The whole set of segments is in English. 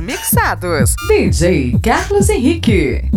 mixados. DJ Carlos Henrique.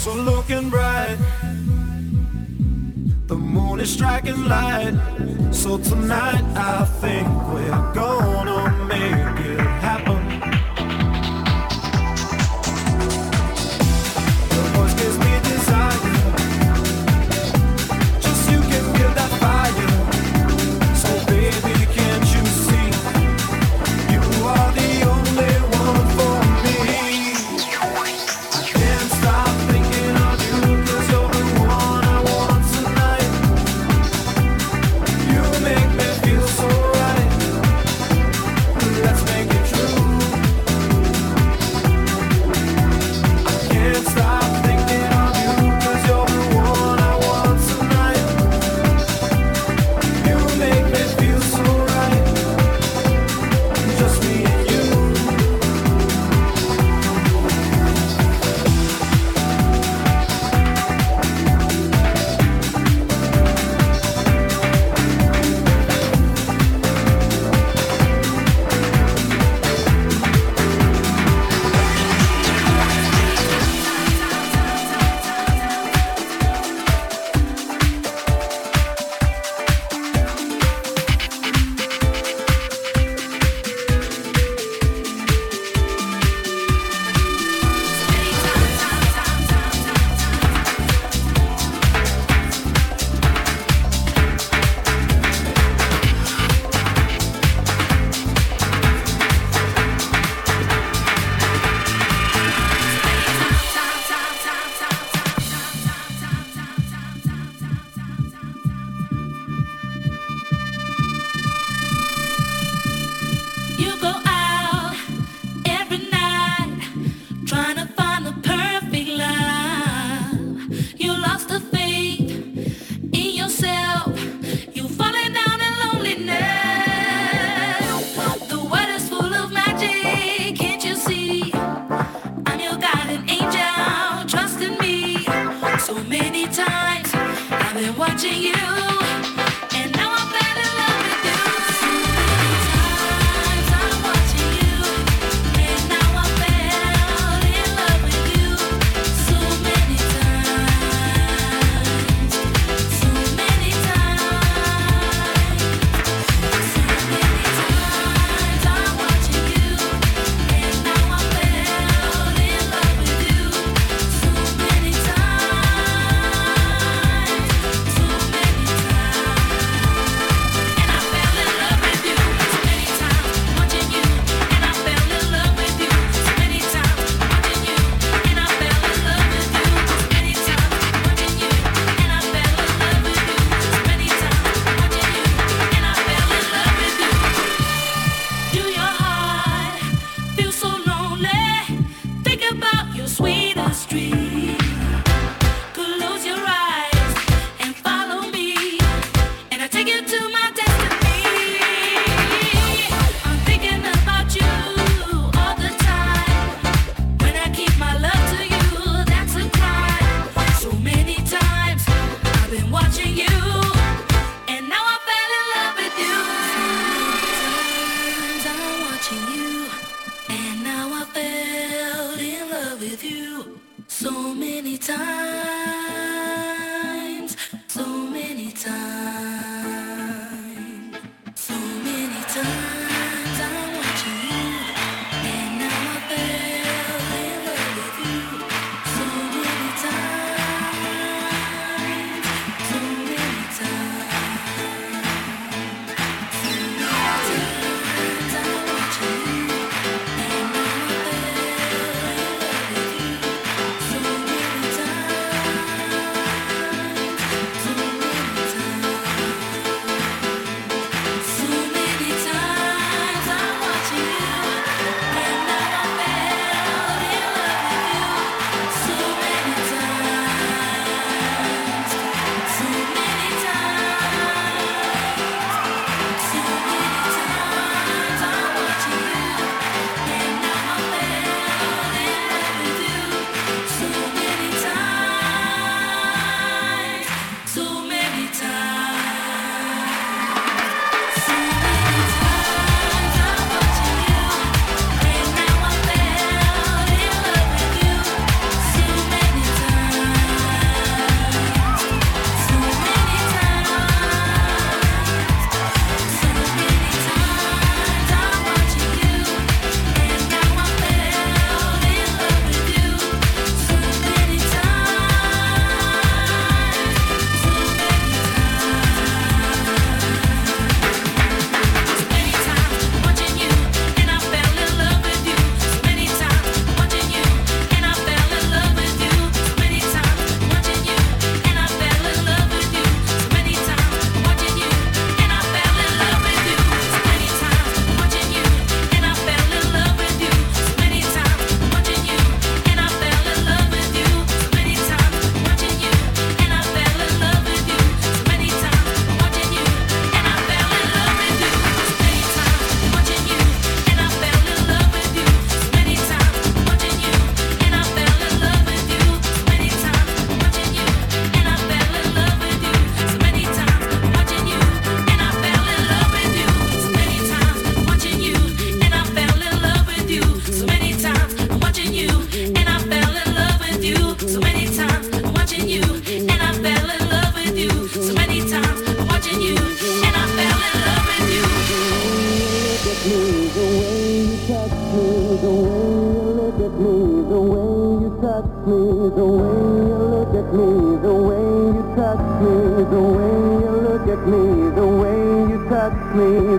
Stars are looking bright. The moon is striking light. So tonight I think we're gonna make it happen.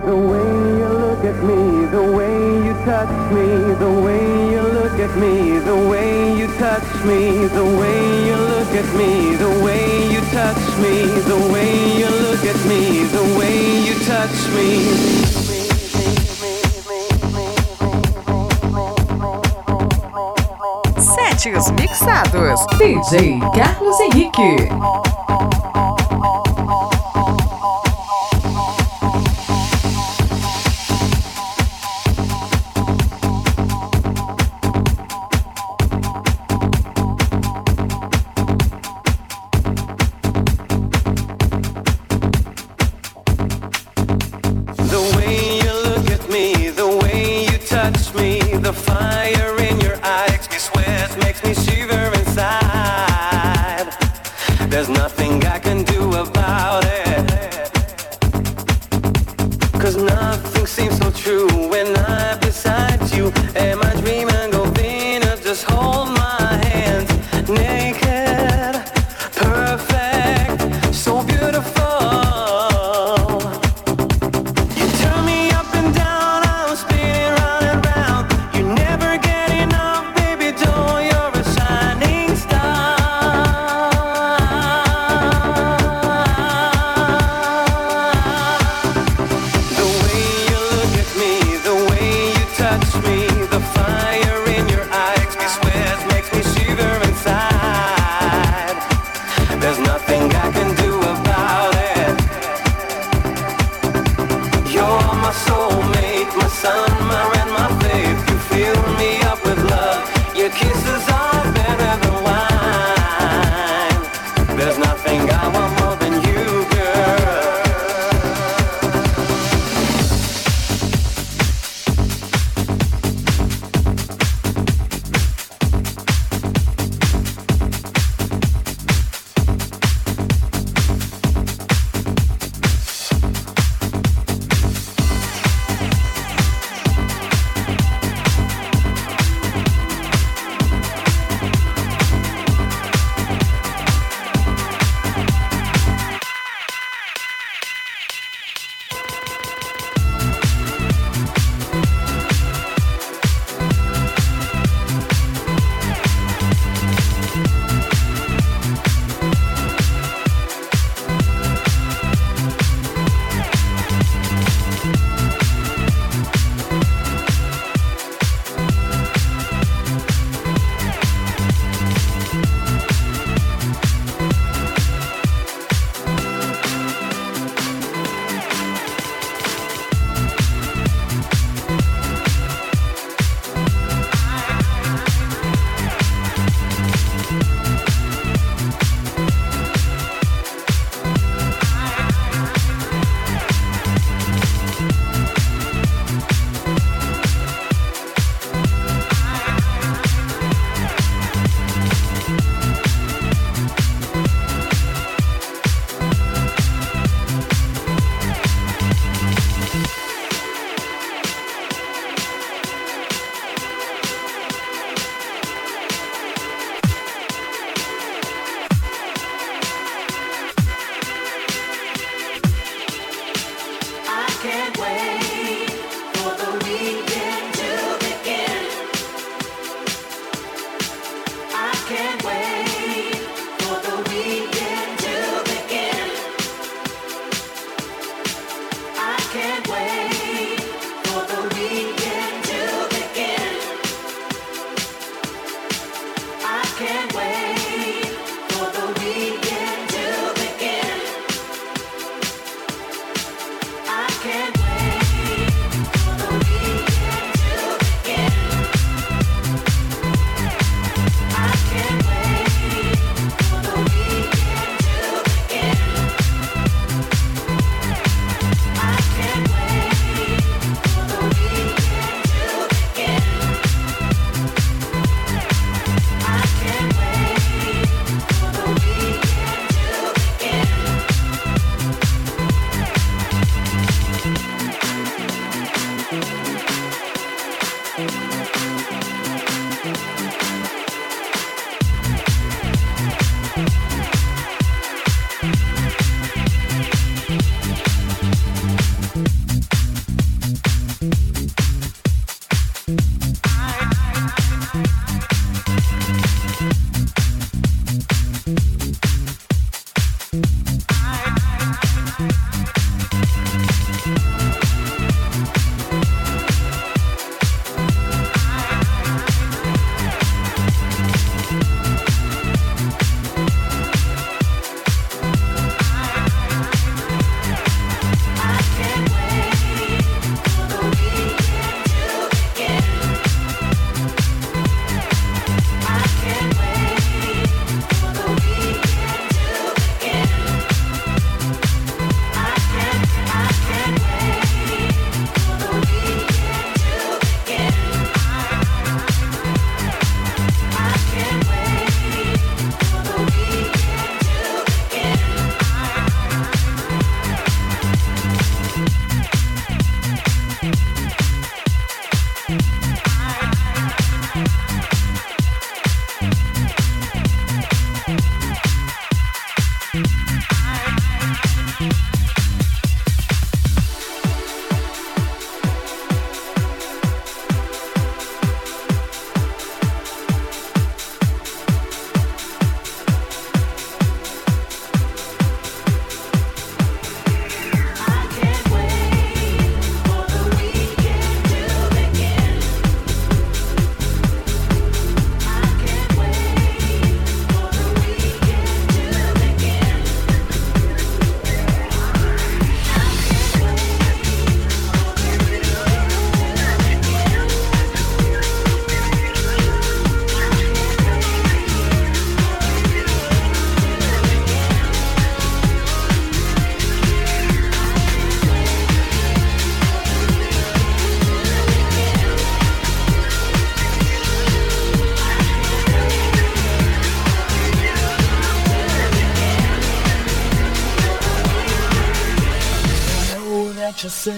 The way you look at me, the way you touch me, the way you look at me, the way you touch me, the way you look at me, the way you touch me, the way you look at me, the way you touch me. Setes mixados. DJ Carlos Henrique. soul man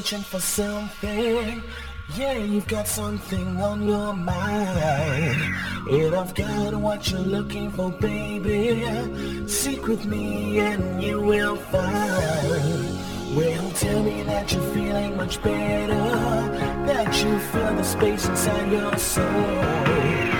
searching for something. Yeah, you've got something on your mind. And I've got what you're looking for, baby. Seek with me and you will find. Well, tell me that you're feeling much better. That you feel the space inside your soul.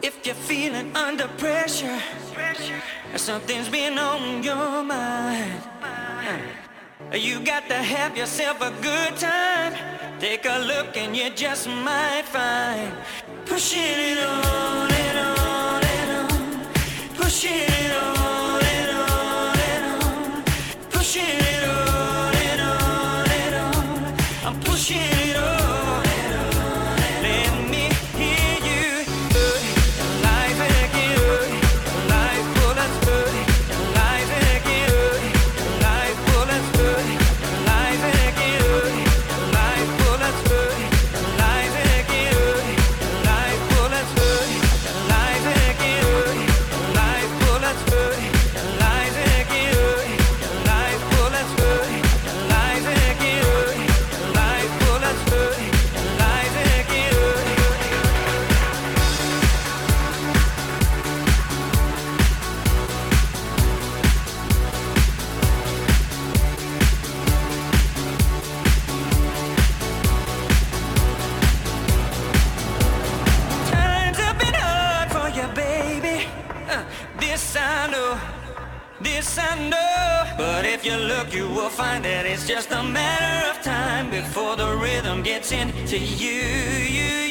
If you're feeling under pressure, something's been on your mind. You got to have yourself a good time. Take a look and you just might find pushing it on and on and on, pushing it on and on and on, pushing it on and on and on. I'm pushing. Gets into you, you, you.